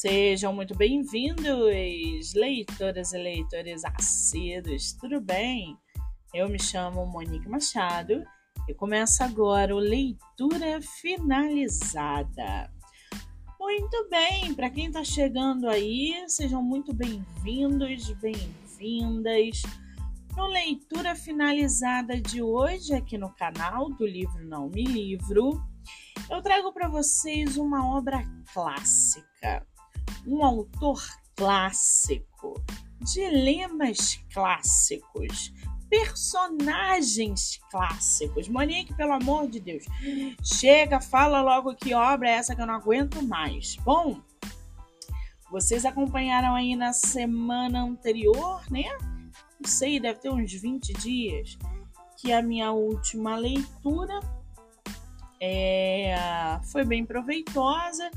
Sejam muito bem-vindos, leitoras e leitores assíduos, tudo bem? Eu me chamo Monique Machado e começa agora o Leitura Finalizada. Muito bem, para quem está chegando aí, sejam muito bem-vindos, bem-vindas. No Leitura Finalizada de hoje, aqui no canal do Livro Não Me Livro, eu trago para vocês uma obra clássica, um autor clássico, dilemas clássicos, personagens clássicos. Monique, pelo amor de Deus, chega, fala logo que obra é essa que eu não aguento mais. Bom, vocês acompanharam aí na semana anterior, né? Não sei, deve ter uns 20 dias, que a minha última leitura é, foi bem proveitosa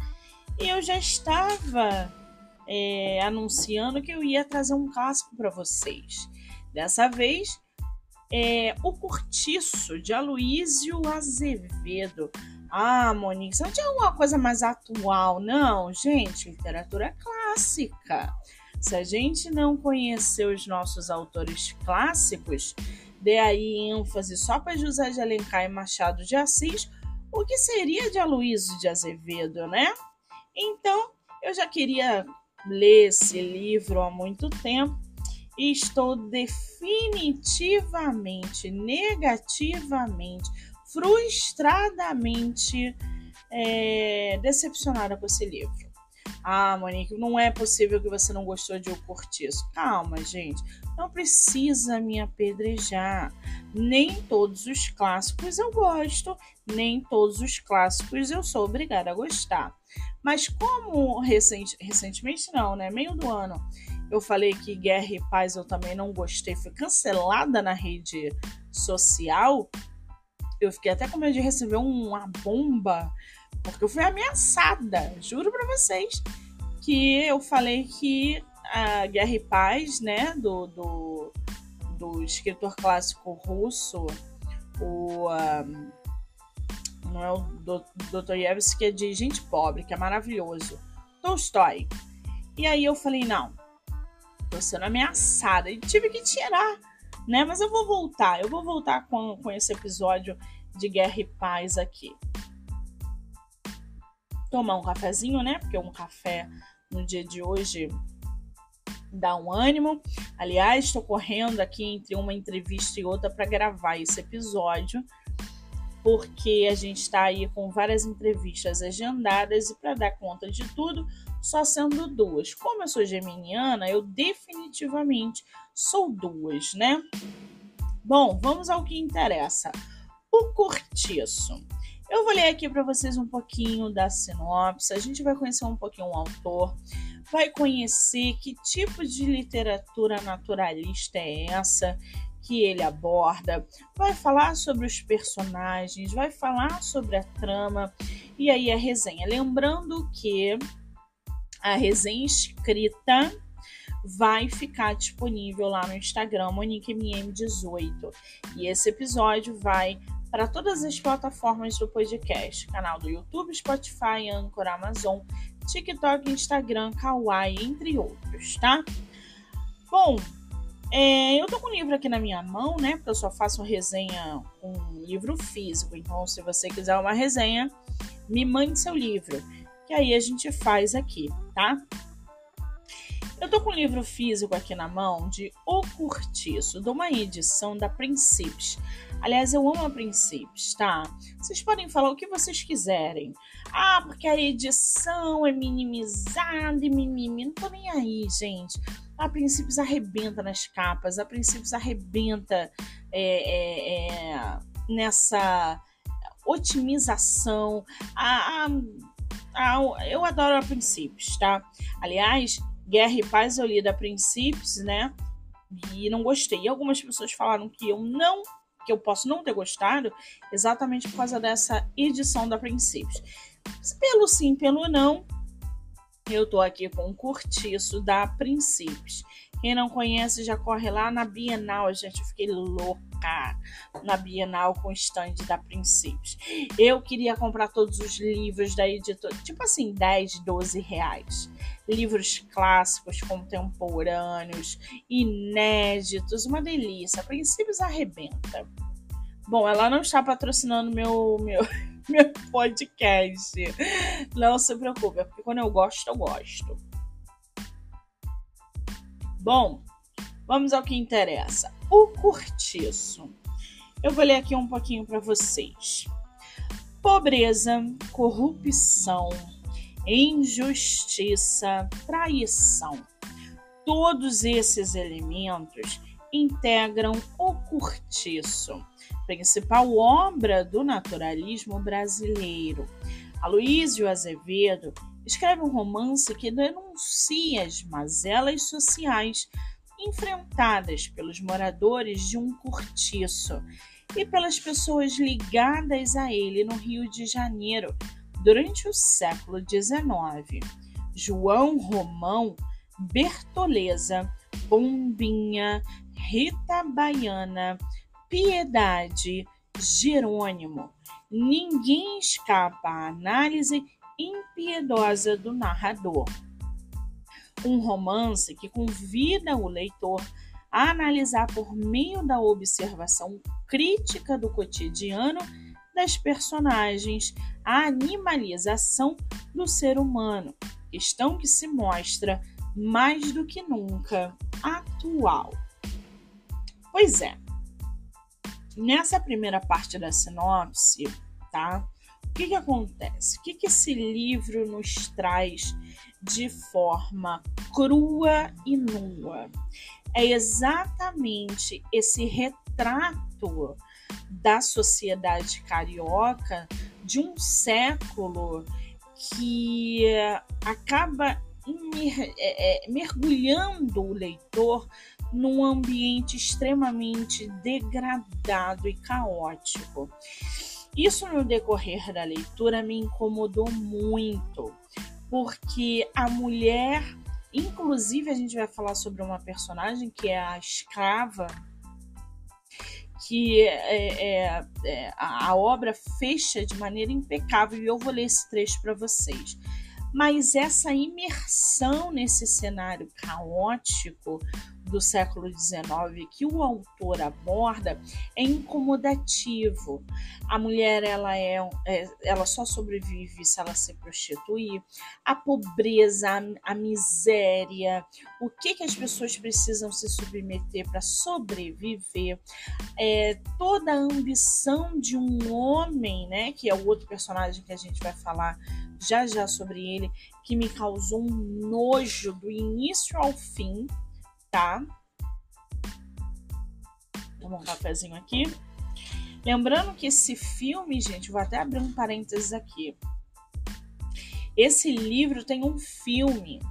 e eu já estava é, anunciando que eu ia trazer um clássico para vocês. Dessa vez, é O Curtiço, de Aloísio Azevedo. Ah, Monique, você não tinha alguma coisa mais atual? Não, gente, literatura clássica. Se a gente não conhecer os nossos autores clássicos, dê aí ênfase só para José de Alencar e Machado de Assis, o que seria de Aloysio de Azevedo, né? Então, eu já queria ler esse livro há muito tempo e estou definitivamente, negativamente, frustradamente é, decepcionada com esse livro. Ah, Monique, não é possível que você não gostou de O Cortiço. Calma, gente. Não precisa me apedrejar. Nem todos os clássicos eu gosto, nem todos os clássicos eu sou obrigada a gostar. Mas como recent, recentemente não, né? Meio do ano, eu falei que Guerra e Paz eu também não gostei, foi cancelada na rede social. Eu fiquei até com medo de receber uma bomba, porque eu fui ameaçada, juro para vocês, que eu falei que a Guerra e Paz, né, do, do, do escritor clássico russo, o. Um, não é o Dostoiévski, que é de gente pobre, que é maravilhoso. Tolstói. E aí eu falei, não, tô sendo ameaçada. E tive que tirar, né? Mas eu vou voltar, eu vou voltar com, com esse episódio de Guerra e Paz aqui. Tomar um cafezinho, né? Porque um café no dia de hoje dá um ânimo. Aliás, estou correndo aqui entre uma entrevista e outra para gravar esse episódio porque a gente está aí com várias entrevistas agendadas e para dar conta de tudo, só sendo duas. Como eu sou geminiana, eu definitivamente sou duas, né? Bom, vamos ao que interessa. O cortiço. Eu vou ler aqui para vocês um pouquinho da sinopse, a gente vai conhecer um pouquinho o autor, vai conhecer que tipo de literatura naturalista é essa, que ele aborda, vai falar sobre os personagens, vai falar sobre a trama e aí a resenha. Lembrando que a resenha escrita vai ficar disponível lá no Instagram MoniqueMM18 e esse episódio vai para todas as plataformas do podcast, canal do YouTube, Spotify, Anchor, Amazon, TikTok, Instagram, Kawaii, entre outros, tá? Bom, é, eu tô com o livro aqui na minha mão, né? Porque eu só faço resenha com livro físico. Então, se você quiser uma resenha, me mande seu livro. Que aí a gente faz aqui, tá? Eu tô com o livro físico aqui na mão de O Curtiço, de uma edição da Princípios. Aliás, eu amo a Princípios, tá? Vocês podem falar o que vocês quiserem. Ah, porque a edição é minimizada e mimimi. Não tô nem aí, gente a princípios arrebenta nas capas, a princípios arrebenta é, é, é, nessa otimização. A, a, a, eu adoro a princípios, tá? Aliás, Guerra e Paz eu li da princípios, né? E não gostei. E algumas pessoas falaram que eu não que eu posso não ter gostado exatamente por causa dessa edição da Princípios. Pelo sim, pelo não, eu tô aqui com um curtiço da Princípios, Quem não conhece já corre lá na Bienal, gente. Eu fiquei louca na Bienal com o stand da Princípios. Eu queria comprar todos os livros da editora, tipo assim, 10, 12 reais. Livros clássicos, contemporâneos, inéditos, uma delícia. Princípios arrebenta. Bom, ela não está patrocinando meu, meu, meu podcast. Não se preocupe, é porque quando eu gosto, eu gosto. Bom, vamos ao que interessa. O cortiço. Eu vou ler aqui um pouquinho para vocês. Pobreza, corrupção, injustiça, traição. Todos esses elementos integram o cortiço, principal obra do naturalismo brasileiro. Aloísio Azevedo escreve um romance que denuncia as mazelas sociais enfrentadas pelos moradores de um cortiço e pelas pessoas ligadas a ele no Rio de Janeiro durante o século XIX. João Romão, Bertoleza, Bombinha, Rita Baiana, Piedade, Jerônimo. Ninguém escapa à análise impiedosa do narrador. Um romance que convida o leitor a analisar por meio da observação crítica do cotidiano das personagens a animalização do ser humano, questão que se mostra mais do que nunca atual. Pois é, nessa primeira parte da sinopse, tá? O que, que acontece? O que, que esse livro nos traz de forma crua e nua? É exatamente esse retrato da sociedade carioca de um século que acaba é, é, mergulhando o leitor num ambiente extremamente degradado e caótico. Isso no decorrer da leitura me incomodou muito, porque a mulher, inclusive a gente vai falar sobre uma personagem que é a escrava, que é, é, é, a obra fecha de maneira impecável e eu vou ler esse trecho para vocês. Mas essa imersão nesse cenário caótico do século XIX que o autor aborda é incomodativo. A mulher ela é, é ela só sobrevive se ela se prostituir. A pobreza, a, a miséria, o que que as pessoas precisam se submeter para sobreviver, é, toda a ambição de um homem, né, que é o outro personagem que a gente vai falar já já sobre ele, que me causou um nojo do início ao fim tá? Tomar um cafezinho aqui. Lembrando que esse filme, gente, vou até abrir um parênteses aqui. Esse livro tem um filme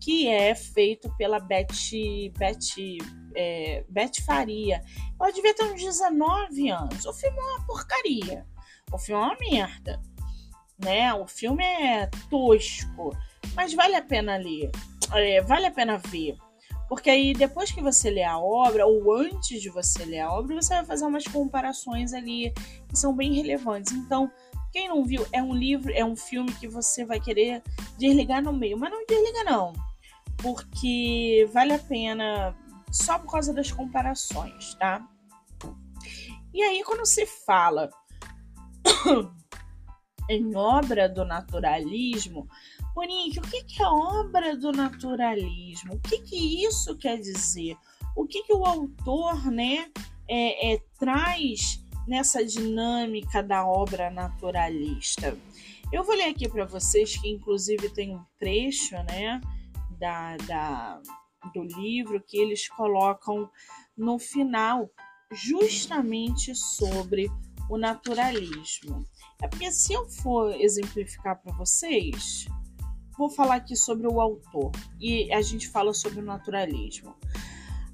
que é feito pela Beth, Beth, é, Beth Faria. Ela devia ter uns 19 anos. O filme é uma porcaria. O filme é uma merda. Né? O filme é tosco. Mas vale a pena ler. É, vale a pena ver. Porque aí, depois que você lê a obra, ou antes de você ler a obra, você vai fazer umas comparações ali que são bem relevantes. Então, quem não viu, é um livro, é um filme que você vai querer desligar no meio. Mas não desliga, não. Porque vale a pena só por causa das comparações, tá? E aí, quando se fala em obra do naturalismo, Monique, o que, que é obra do naturalismo? O que, que isso quer dizer? O que, que o autor né, é, é, traz nessa dinâmica da obra naturalista? Eu vou ler aqui para vocês, que inclusive tem um trecho né, da, da, do livro que eles colocam no final, justamente sobre o naturalismo. É porque se eu for exemplificar para vocês, vou falar aqui sobre o autor e a gente fala sobre o naturalismo.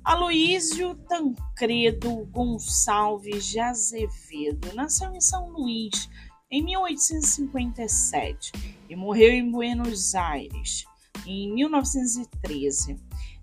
Aloísio Tancredo Gonçalves de Azevedo nasceu em São Luís em 1857 e morreu em Buenos Aires em 1913.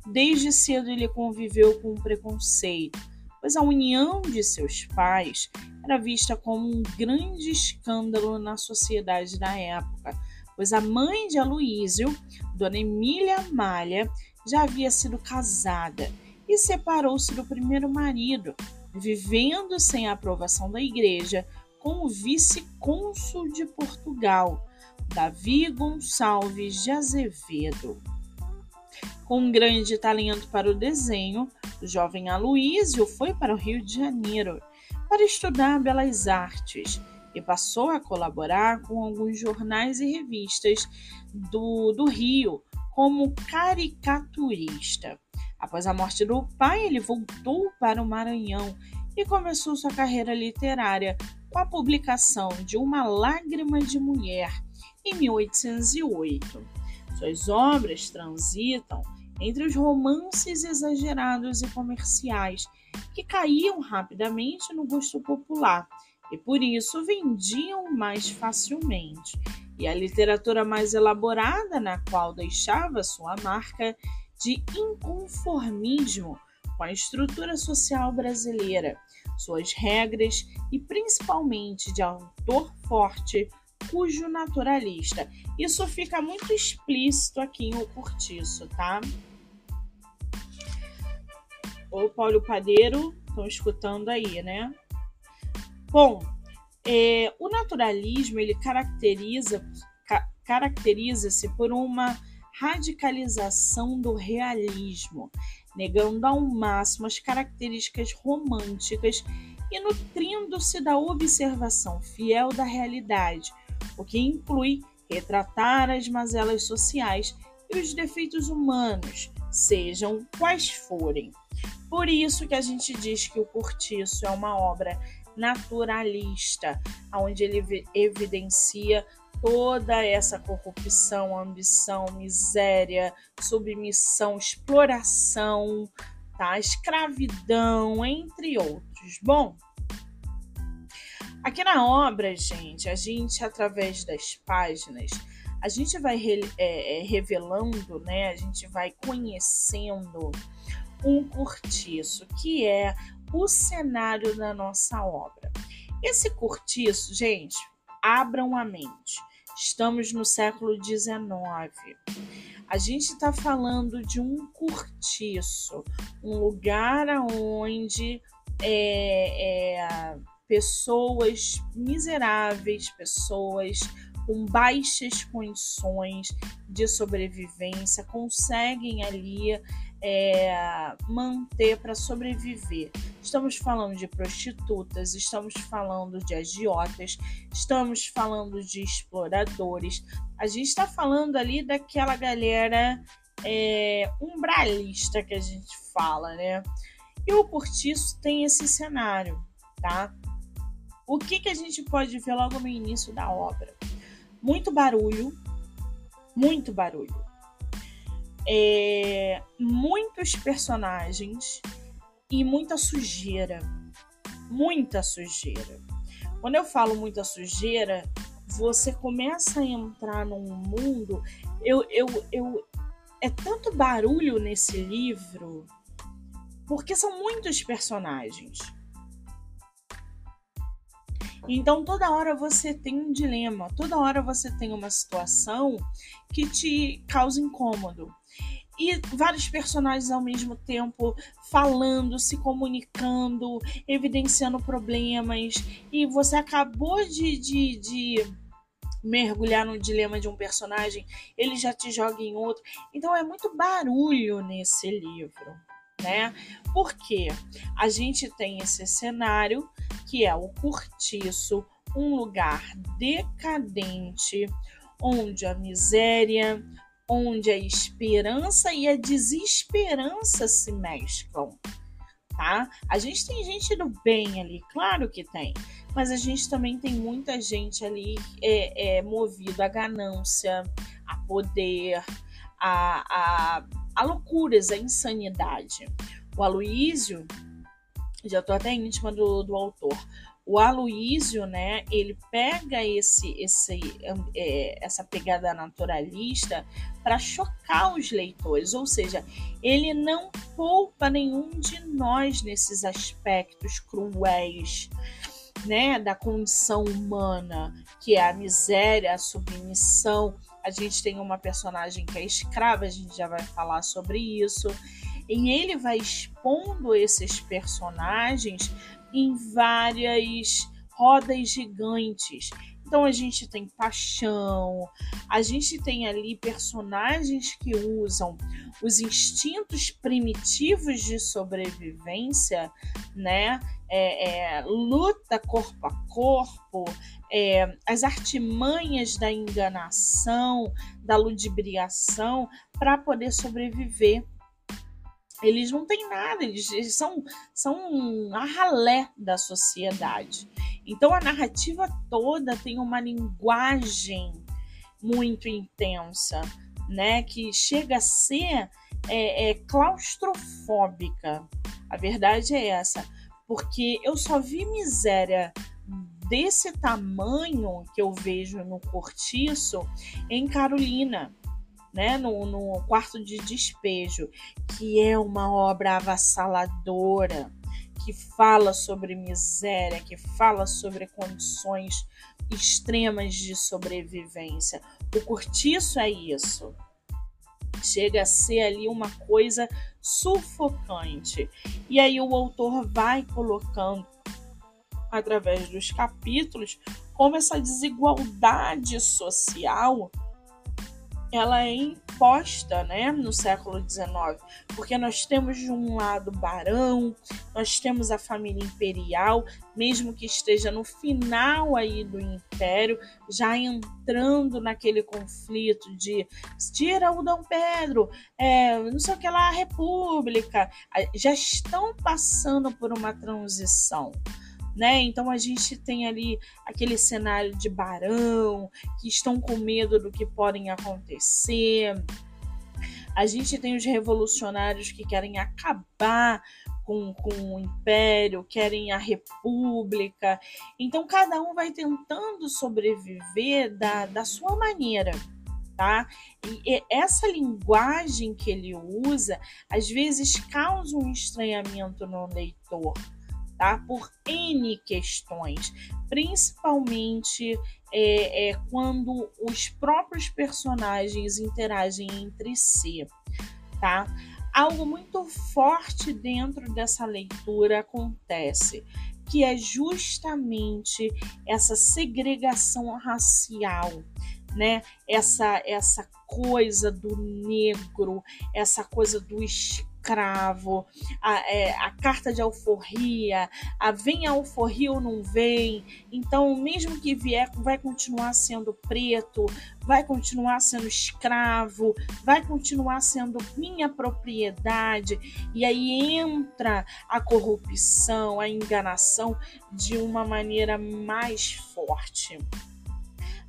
Desde cedo ele conviveu com o preconceito, pois a união de seus pais era vista como um grande escândalo na sociedade da época, pois a mãe de Aloísio, Dona Emília Malha, já havia sido casada e separou-se do primeiro marido, vivendo sem a aprovação da igreja com o vice-cônsul de Portugal, Davi Gonçalves de Azevedo. Com um grande talento para o desenho, o jovem Aloísio foi para o Rio de Janeiro para estudar belas artes e passou a colaborar com alguns jornais e revistas do, do Rio como caricaturista. Após a morte do pai, ele voltou para o Maranhão e começou sua carreira literária com a publicação de Uma Lágrima de Mulher em 1808. Suas obras transitam entre os romances exagerados e comerciais que caíam rapidamente no gosto popular e por isso vendiam mais facilmente, e a literatura mais elaborada, na qual deixava sua marca de inconformismo com a estrutura social brasileira, suas regras e principalmente de autor forte, cujo naturalista. Isso fica muito explícito aqui em O Curtiço, tá? O Paulo Padeiro, estão escutando aí, né? Bom, é, o naturalismo ele caracteriza ca, caracteriza-se por uma radicalização do realismo, negando ao máximo as características românticas e nutrindo-se da observação fiel da realidade, o que inclui retratar as mazelas sociais e os defeitos humanos, sejam quais forem. Por isso que a gente diz que o Cortiço é uma obra naturalista, onde ele evidencia toda essa corrupção, ambição, miséria, submissão, exploração, tá? escravidão, entre outros. Bom, aqui na obra, gente, a gente, através das páginas, a gente vai é, é, revelando, né? A gente vai conhecendo um cortiço, que é o cenário da nossa obra. Esse cortiço, gente, abram a mente. Estamos no século XIX. A gente está falando de um cortiço, um lugar onde é, é, pessoas miseráveis, pessoas com baixas condições de sobrevivência conseguem ali é, manter para sobreviver. Estamos falando de prostitutas, estamos falando de agiotas, estamos falando de exploradores. A gente está falando ali daquela galera é, umbralista que a gente fala, né? E o Cortiço tem esse cenário, tá? O que, que a gente pode ver logo no início da obra? Muito barulho, muito barulho é, muitos personagens e muita sujeira. Muita sujeira. Quando eu falo muita sujeira, você começa a entrar num mundo. Eu, eu, eu, é tanto barulho nesse livro, porque são muitos personagens. Então toda hora você tem um dilema, toda hora você tem uma situação que te causa incômodo e vários personagens ao mesmo tempo falando, se comunicando, evidenciando problemas. E você acabou de, de, de, mergulhar no dilema de um personagem, ele já te joga em outro. Então é muito barulho nesse livro, né? Porque a gente tem esse cenário que é o cortiço, um lugar decadente, onde a miséria, onde a esperança e a desesperança se mesclam, tá? A gente tem gente do bem ali, claro que tem, mas a gente também tem muita gente ali é, é movido à ganância, a poder, a, a, a loucuras, a insanidade. O Aloísio, já tô até íntima do, do autor, o Aloísio, né, ele pega esse, esse, é, essa pegada naturalista para chocar os leitores, ou seja, ele não poupa nenhum de nós nesses aspectos cruéis, né, da condição humana, que é a miséria, a submissão. A gente tem uma personagem que é escrava, a gente já vai falar sobre isso. E ele vai expondo esses personagens em várias rodas gigantes. Então a gente tem paixão, a gente tem ali personagens que usam os instintos primitivos de sobrevivência, né? É, é, luta corpo a corpo, é, as artimanhas da enganação, da ludibriação para poder sobreviver eles não têm nada, eles, eles são, são a ralé da sociedade. Então a narrativa toda tem uma linguagem muito intensa, né? Que chega a ser é, é, claustrofóbica. A verdade é essa, porque eu só vi miséria desse tamanho que eu vejo no Cortiço em Carolina né, no, no quarto de despejo, que é uma obra avassaladora, que fala sobre miséria, que fala sobre condições extremas de sobrevivência. O cortiço é isso. Chega a ser ali uma coisa sufocante. E aí o autor vai colocando através dos capítulos como essa desigualdade social ela é imposta né, no século XIX, porque nós temos de um lado barão, nós temos a família imperial, mesmo que esteja no final aí do império, já entrando naquele conflito de tira o Dom Pedro, é, não sei o que lá, a República, já estão passando por uma transição né? Então a gente tem ali aquele cenário de barão que estão com medo do que podem acontecer. A gente tem os revolucionários que querem acabar com, com o império, querem a república. Então cada um vai tentando sobreviver da, da sua maneira. Tá? E essa linguagem que ele usa às vezes causa um estranhamento no leitor, tá? Por N questões, principalmente é, é, quando os próprios personagens interagem entre si, tá? Algo muito forte dentro dessa leitura acontece, que é justamente essa segregação racial, né? Essa essa coisa do negro, essa coisa do escravo escravo, a, é, a carta de alforria, a vem alforria ou não vem. Então, mesmo que vier, vai continuar sendo preto, vai continuar sendo escravo, vai continuar sendo minha propriedade. E aí entra a corrupção, a enganação de uma maneira mais forte.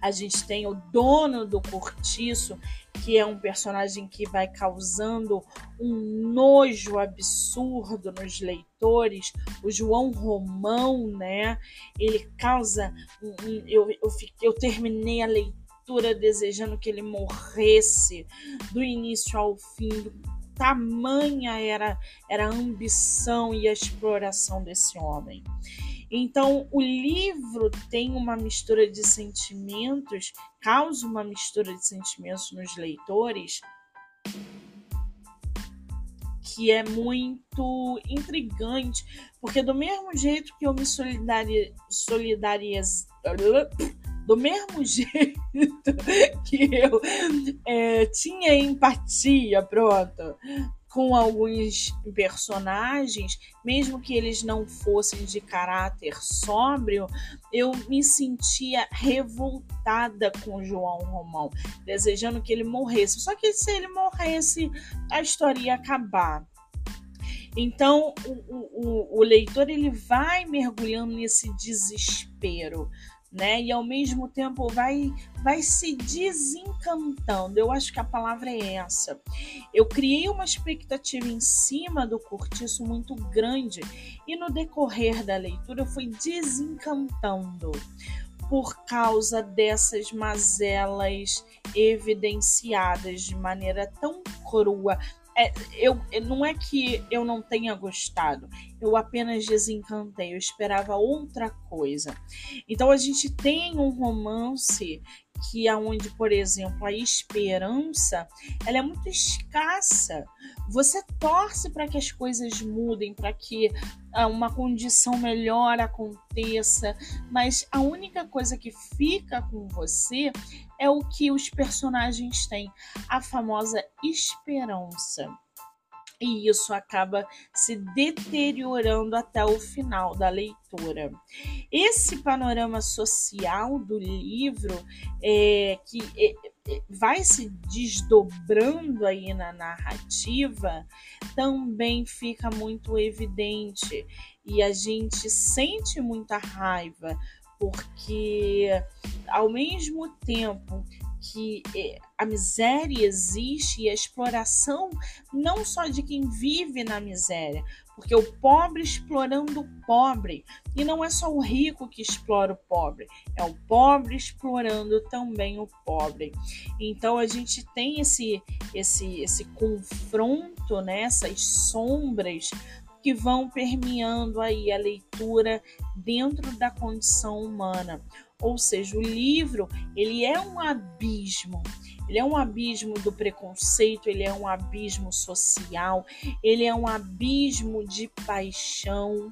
A gente tem o dono do cortiço, que é um personagem que vai causando um nojo absurdo nos leitores, o João Romão, né? Ele causa. Eu, eu, eu terminei a leitura desejando que ele morresse do início ao fim. Tamanha era, era a ambição e a exploração desse homem. Então, o livro tem uma mistura de sentimentos, causa uma mistura de sentimentos nos leitores que é muito intrigante, porque do mesmo jeito que eu me solidarizo do mesmo jeito que eu é, tinha empatia, pronto, com alguns personagens, mesmo que eles não fossem de caráter sóbrio, eu me sentia revoltada com João Romão, desejando que ele morresse. Só que se ele morresse, a história ia acabar. Então o, o, o leitor ele vai mergulhando nesse desespero né? E ao mesmo tempo vai vai se desencantando. Eu acho que a palavra é essa. Eu criei uma expectativa em cima do cortiço muito grande e no decorrer da leitura eu fui desencantando por causa dessas mazelas evidenciadas de maneira tão crua, é, eu, não é que eu não tenha gostado, eu apenas desencantei, eu esperava outra coisa. Então a gente tem um romance que aonde, por exemplo, a esperança, ela é muito escassa. Você torce para que as coisas mudem, para que ah, uma condição melhor aconteça, mas a única coisa que fica com você é o que os personagens têm, a famosa esperança e isso acaba se deteriorando até o final da leitura. Esse panorama social do livro é, que é, é, vai se desdobrando aí na narrativa também fica muito evidente e a gente sente muita raiva porque ao mesmo tempo que é, a miséria existe e a exploração não só de quem vive na miséria, porque o pobre explorando o pobre, e não é só o rico que explora o pobre, é o pobre explorando também o pobre. Então a gente tem esse esse esse confronto, né, essas sombras que vão permeando aí a leitura dentro da condição humana. Ou seja, o livro, ele é um abismo. Ele é um abismo do preconceito, ele é um abismo social, ele é um abismo de paixão.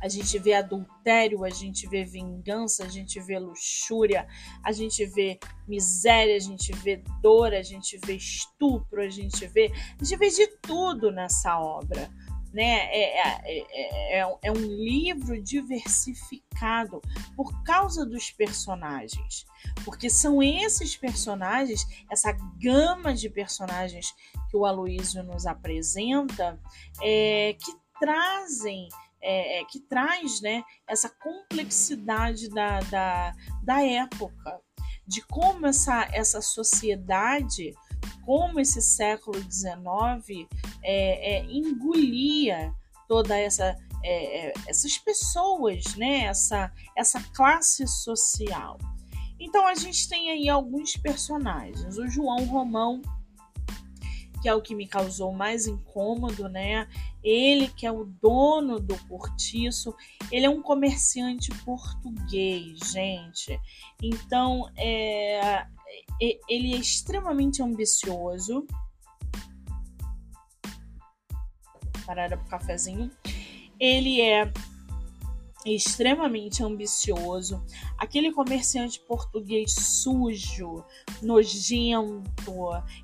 A gente vê adultério, a gente vê vingança, a gente vê luxúria, a gente vê miséria, a gente vê dor, a gente vê estupro, a gente vê, a gente vê de tudo nessa obra né? É, é, é, é, um livro diversificado por causa dos personagens, porque são esses personagens, essa gama de personagens que o Aloísio nos apresenta, é, que trazem é, é, que traz né, essa complexidade da, da, da época, de como essa, essa sociedade como esse século XIX é, é, engolia toda essa é, é, essas pessoas, né? Essa, essa classe social. Então a gente tem aí alguns personagens. O João Romão, que é o que me causou mais incômodo, né? Ele que é o dono do cortiço, ele é um comerciante português, gente. Então, é, ele é extremamente ambicioso. Parada pro cafezinho. Ele é extremamente ambicioso, aquele comerciante português sujo, nojento,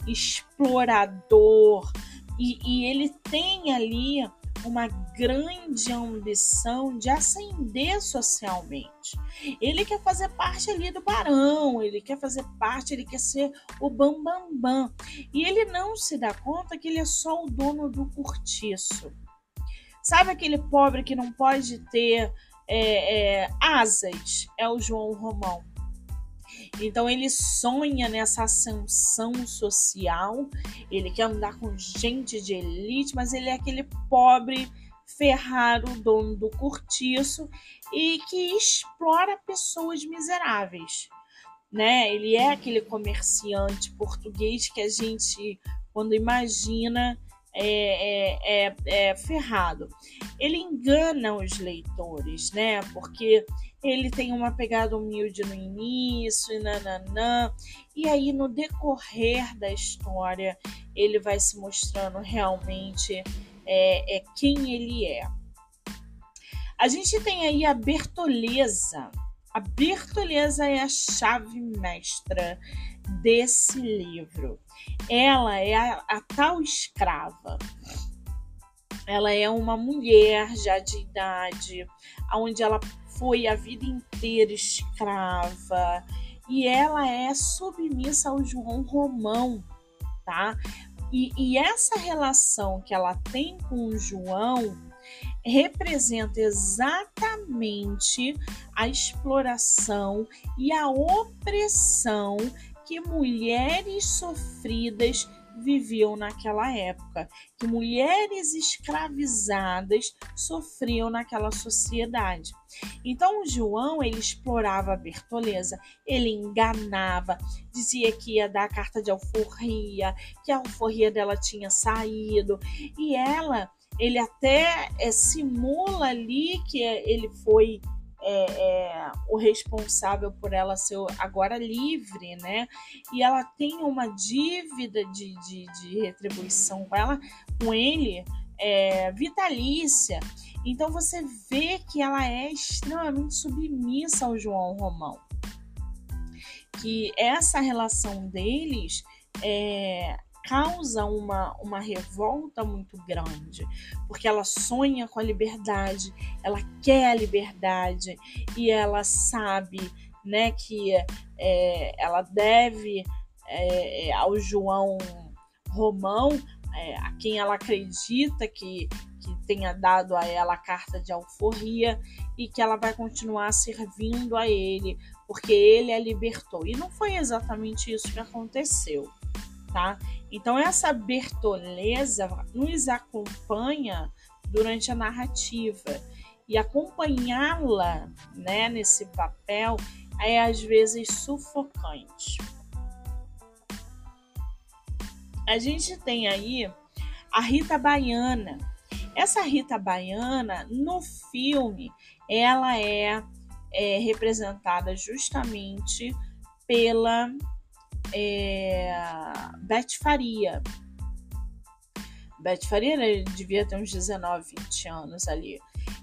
explorador, e, e ele tem ali uma grande ambição de ascender socialmente. Ele quer fazer parte ali do barão, ele quer fazer parte, ele quer ser o bambambam. Bam, bam. E ele não se dá conta que ele é só o dono do cortiço. Sabe aquele pobre que não pode ter é, é, asas? É o João Romão. Então ele sonha nessa ascensão social, ele quer andar com gente de elite, mas ele é aquele pobre ferraro, dono do cortiço e que explora pessoas miseráveis. Né? Ele é aquele comerciante português que a gente, quando imagina, é, é, é, é ferrado. Ele engana os leitores, né? Porque ele tem uma pegada humilde no início e nananã. E aí, no decorrer da história, ele vai se mostrando realmente é, é quem ele é. A gente tem aí a Bertoleza. A Bertoleza é a chave mestra desse livro. Ela é a, a tal escrava. Ela é uma mulher já de idade, onde ela foi a vida inteira escrava e ela é submissa ao João Romão, tá? E, e essa relação que ela tem com o João representa exatamente a exploração e a opressão que mulheres sofridas viviam naquela época, que mulheres escravizadas sofriam naquela sociedade. Então João ele explorava a Bertoleza, ele enganava, dizia que ia dar a carta de alforria, que a alforria dela tinha saído e ela ele até é, simula ali que ele foi é, é, o responsável por ela ser agora livre, né? E ela tem uma dívida de, de, de retribuição com ela, com ele, é, vitalícia. Então você vê que ela é extremamente submissa ao João Romão. Que essa relação deles é, causa uma, uma revolta muito grande, porque ela sonha com a liberdade, ela quer a liberdade e ela sabe né, que é, ela deve é, ao João Romão, é, a quem ela acredita que, que tenha dado a ela a carta de alforria e que ela vai continuar servindo a ele, porque ele a libertou. E não foi exatamente isso que aconteceu tá? Então essa Bertoleza nos acompanha durante a narrativa e acompanhá-la, né, nesse papel é às vezes sufocante. A gente tem aí a Rita Baiana. Essa Rita Baiana no filme ela é, é representada justamente pela é, Beth Faria. Beth Faria né, devia ter uns 19, 20 anos ali.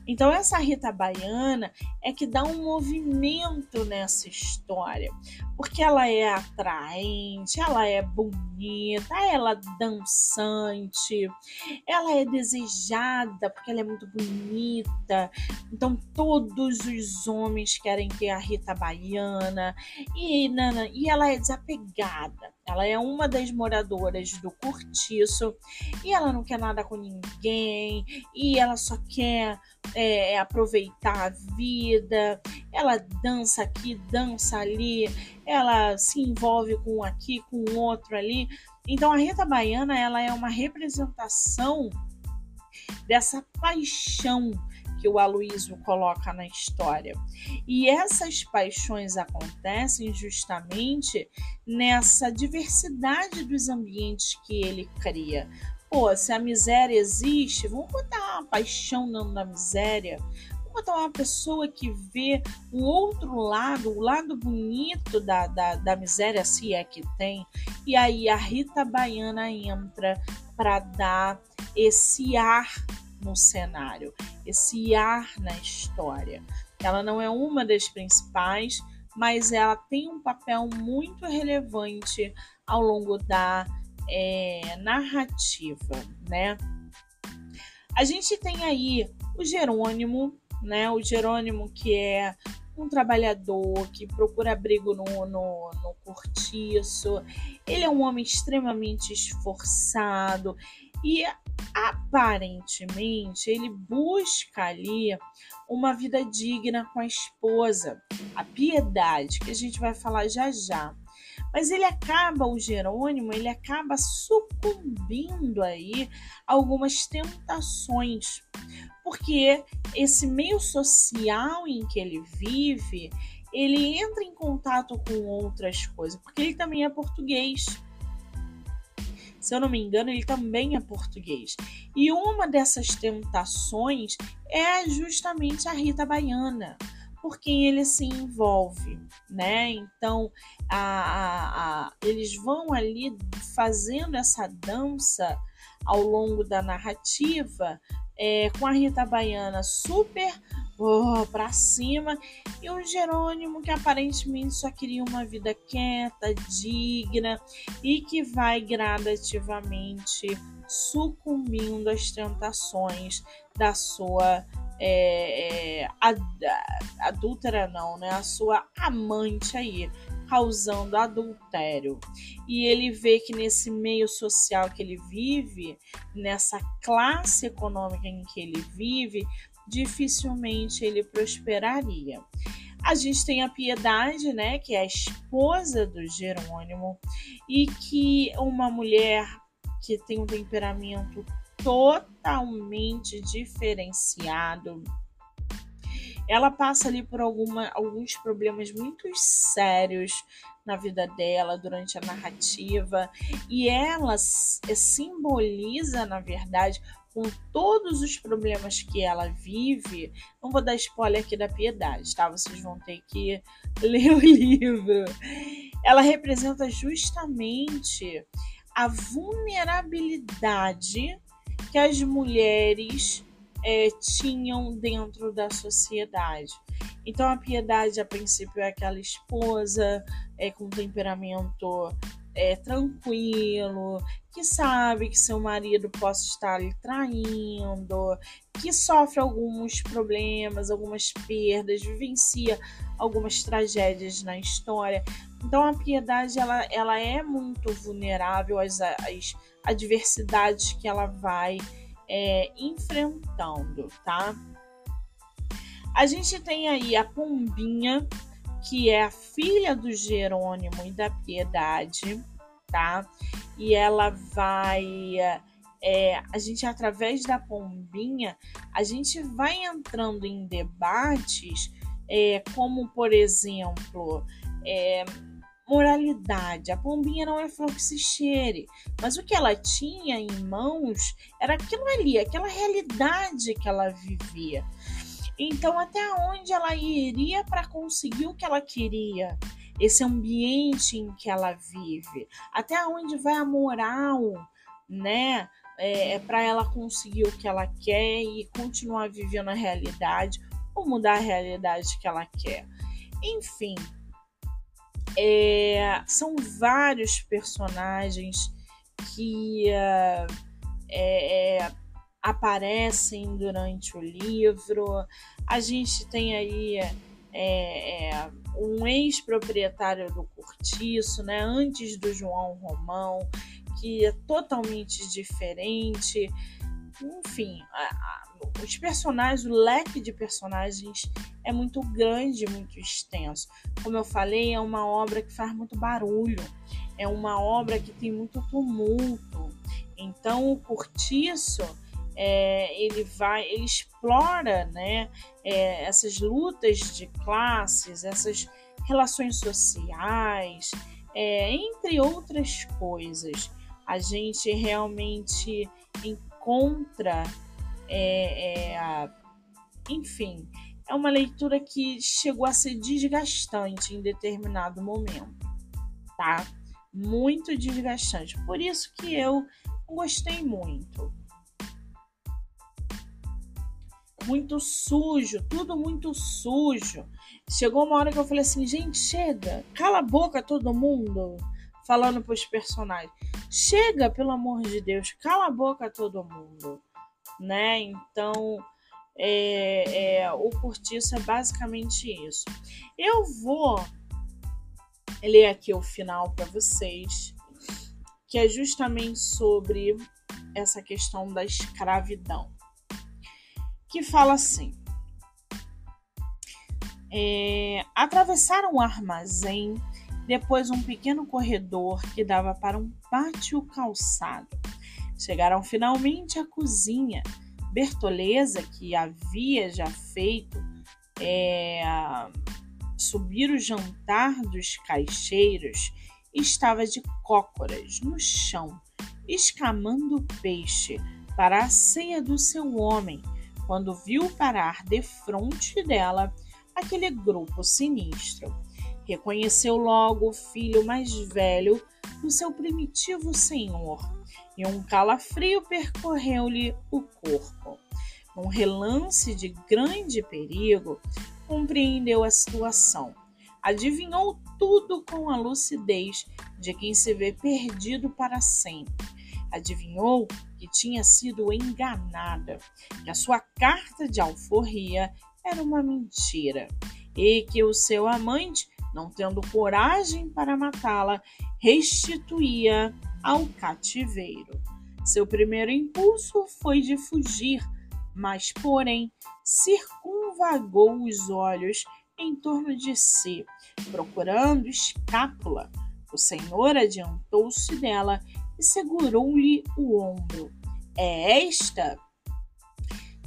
Então, essa Rita Baiana é que dá um movimento nessa história, porque ela é atraente, ela é bonita, ela é dançante, ela é desejada porque ela é muito bonita. Então, todos os homens querem ter a Rita Baiana e, nana, e ela é desapegada. Ela é uma das moradoras do cortiço e ela não quer nada com ninguém e ela só quer é, aproveitar a vida. Ela dança aqui, dança ali, ela se envolve com um aqui, com um outro ali. Então a Rita Baiana ela é uma representação dessa paixão que o Aloísio coloca na história. E essas paixões acontecem justamente nessa diversidade dos ambientes que ele cria. Pô, se a miséria existe, vamos botar uma paixão dentro da miséria. Vamos botar uma pessoa que vê o outro lado, o lado bonito da, da, da miséria, se é que tem. E aí a Rita Baiana entra para dar esse ar no cenário, esse ar na história. Ela não é uma das principais, mas ela tem um papel muito relevante ao longo da é, narrativa, né? A gente tem aí o Jerônimo, né? O Jerônimo que é um trabalhador que procura abrigo no, no, no cortiço. Ele é um homem extremamente esforçado e aparentemente ele busca ali uma vida digna com a esposa, a piedade, que a gente vai falar já já. Mas ele acaba, o Jerônimo, ele acaba sucumbindo aí a algumas tentações, porque esse meio social em que ele vive, ele entra em contato com outras coisas, porque ele também é português se eu não me engano, ele também é português. E uma dessas tentações é justamente a Rita Baiana, por quem ele se envolve, né? Então, a, a, a, eles vão ali fazendo essa dança ao longo da narrativa é, com a Rita Baiana super oh, para cima e o Jerônimo que aparentemente só queria uma vida quieta, digna e que vai gradativamente sucumbindo às tentações da sua é, é, ad, adúltera não, né? A sua amante aí, causando adultério. E ele vê que nesse meio social que ele vive, nessa classe econômica em que ele vive, dificilmente ele prosperaria. A gente tem a Piedade, né, que é a esposa do Jerônimo, e que uma mulher que tem um temperamento totalmente diferenciado. Ela passa ali por alguma, alguns problemas muito sérios na vida dela durante a narrativa e ela simboliza, na verdade, com todos os problemas que ela vive, não vou dar spoiler aqui da piedade, tá? Vocês vão ter que ler o livro. Ela representa justamente a vulnerabilidade que as mulheres é, tinham dentro da sociedade. Então a piedade a princípio é aquela esposa é, com temperamento é, tranquilo, que sabe que seu marido possa estar lhe traindo, que sofre alguns problemas, algumas perdas, vivencia algumas tragédias na história. Então a piedade ela, ela é muito vulnerável às, às adversidades que ela vai é, enfrentando, tá? A gente tem aí a Pombinha, que é a filha do Jerônimo e da Piedade, tá? E ela vai. É, a gente, através da pombinha, a gente vai entrando em debates, é, como, por exemplo, é, moralidade. A pombinha não é flor que se cheire, mas o que ela tinha em mãos era aquilo ali, aquela realidade que ela vivia. Então, até onde ela iria para conseguir o que ela queria? Esse ambiente em que ela vive, até onde vai a moral, né? É, é para ela conseguir o que ela quer e continuar vivendo a realidade ou mudar a realidade que ela quer. Enfim, é, são vários personagens que uh, é, aparecem durante o livro. A gente tem aí é, é, um ex-proprietário do Cortiço, né, antes do João Romão, que é totalmente diferente. Enfim, a, a, os personagens, o leque de personagens é muito grande, muito extenso. Como eu falei, é uma obra que faz muito barulho, é uma obra que tem muito tumulto. Então, o Cortiço é, ele vai, ele explora, né, é, essas lutas de classes, essas relações sociais, é, entre outras coisas. A gente realmente encontra, é, é, enfim, é uma leitura que chegou a ser desgastante em determinado momento, tá? Muito desgastante. Por isso que eu gostei muito. Muito sujo, tudo muito sujo. Chegou uma hora que eu falei assim, gente, chega, cala a boca todo mundo, falando pros personagens. Chega, pelo amor de Deus, cala a boca todo mundo, né? Então, é, é, o cortiço é basicamente isso. Eu vou ler aqui o final para vocês, que é justamente sobre essa questão da escravidão, que fala assim. É, atravessaram um armazém, depois um pequeno corredor que dava para um pátio calçado. Chegaram finalmente à cozinha, Bertoleza, que havia já feito é, subir o jantar dos caixeiros, estava de cócoras no chão, escamando peixe para a ceia do seu homem, quando viu parar defronte dela aquele grupo sinistro. Reconheceu logo o filho mais velho do seu primitivo senhor e um calafrio percorreu-lhe o corpo. Num relance de grande perigo, compreendeu a situação. Adivinhou tudo com a lucidez de quem se vê perdido para sempre. Adivinhou que tinha sido enganada, que a sua carta de alforria era uma mentira e que o seu amante não tendo coragem para matá-la, restituía ao cativeiro. Seu primeiro impulso foi de fugir, mas, porém, circunvagou os olhos em torno de si, procurando escápula. O senhor adiantou-se dela segurou-lhe o ombro. É esta?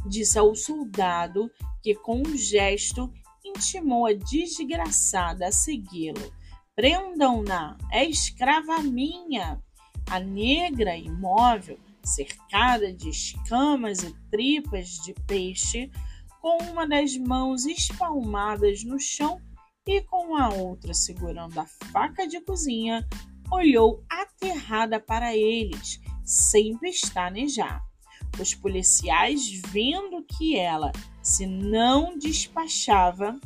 Disse ao soldado que, com um gesto, intimou a desgraçada a segui-lo. Prendam-na, é escrava minha. A negra, imóvel, cercada de escamas e tripas de peixe, com uma das mãos espalmadas no chão e com a outra segurando a faca de cozinha, olhou aterrada para eles, sem pestanejar. Os policiais, vendo que ela se não despachava,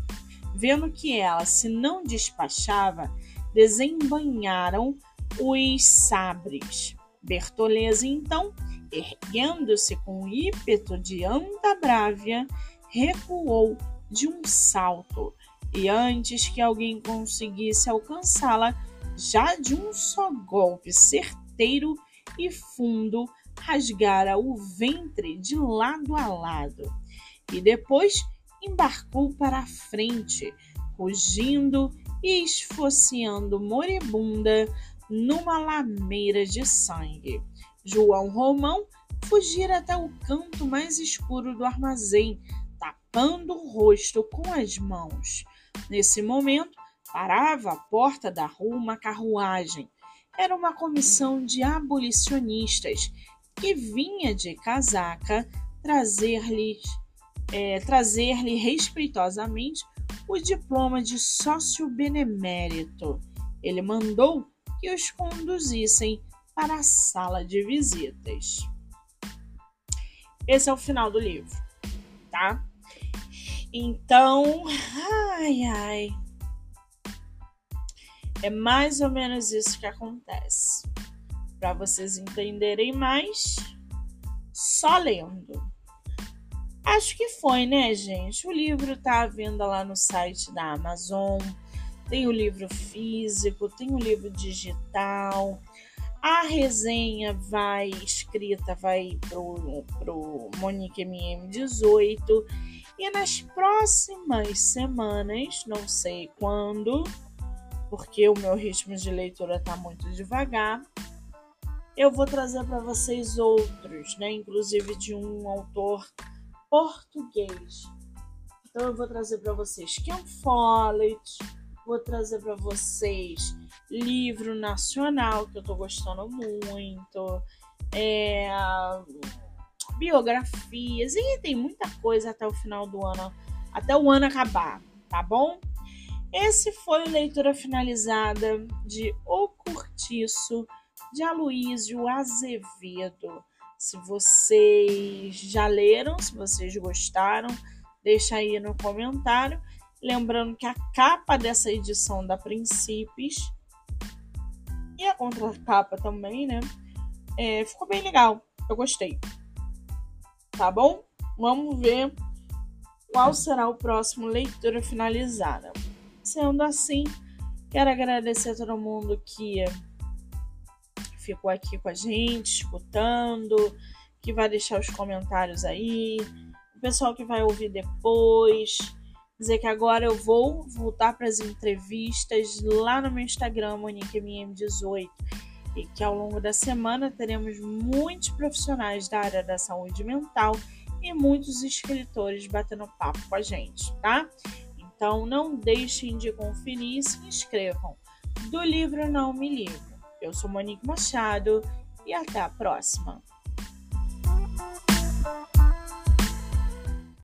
vendo que ela se não despachava, desembanharam os sabres. Bertoleza, então, erguendo-se com ímpeto de Andabrávia, recuou de um salto, e antes que alguém conseguisse alcançá-la, já de um só golpe certeiro e fundo, rasgara o ventre de lado a lado, e depois embarcou para a frente, rugindo e esfociando moribunda numa lameira de sangue. João Romão fugira até o canto mais escuro do armazém, tapando o rosto com as mãos. Nesse momento, parava à porta da rua uma carruagem. Era uma comissão de abolicionistas que vinha de casaca trazer-lhe é, trazer respeitosamente o diploma de sócio benemérito. Ele mandou que os conduzissem para a sala de visitas. Esse é o final do livro, tá? Então, ai, ai. É mais ou menos isso que acontece. Para vocês entenderem mais, só lendo. Acho que foi, né, gente? O livro tá à venda lá no site da Amazon. Tem o livro físico, tem o livro digital. A resenha vai escrita, vai pro, pro Monique MM18. E nas próximas semanas, não sei quando, porque o meu ritmo de leitura tá muito devagar, eu vou trazer para vocês outros, né? Inclusive de um autor português. Então eu vou trazer para vocês Ken Follett, vou trazer para vocês livro nacional que eu tô gostando muito, é, biografias e tem muita coisa até o final do ano, até o ano acabar, tá bom? Esse foi a leitura finalizada de O Curtiço de Aloísio Azevedo. Se vocês já leram, se vocês gostaram, deixa aí no comentário. Lembrando que a capa dessa edição da Princípios e a contracapa também, né? É, ficou bem legal. Eu gostei. Tá bom? Vamos ver qual será o próximo leitura finalizada. Sendo assim, quero agradecer a todo mundo que ficou aqui com a gente, escutando, que vai deixar os comentários aí, o pessoal que vai ouvir depois. Dizer que agora eu vou voltar para as entrevistas lá no meu Instagram, MoniqueMM18, e que ao longo da semana teremos muitos profissionais da área da saúde mental e muitos escritores batendo papo com a gente, tá? Então não deixem de conferir e se inscrevam. Do livro Não Me Livro. Eu sou Monique Machado e até a próxima.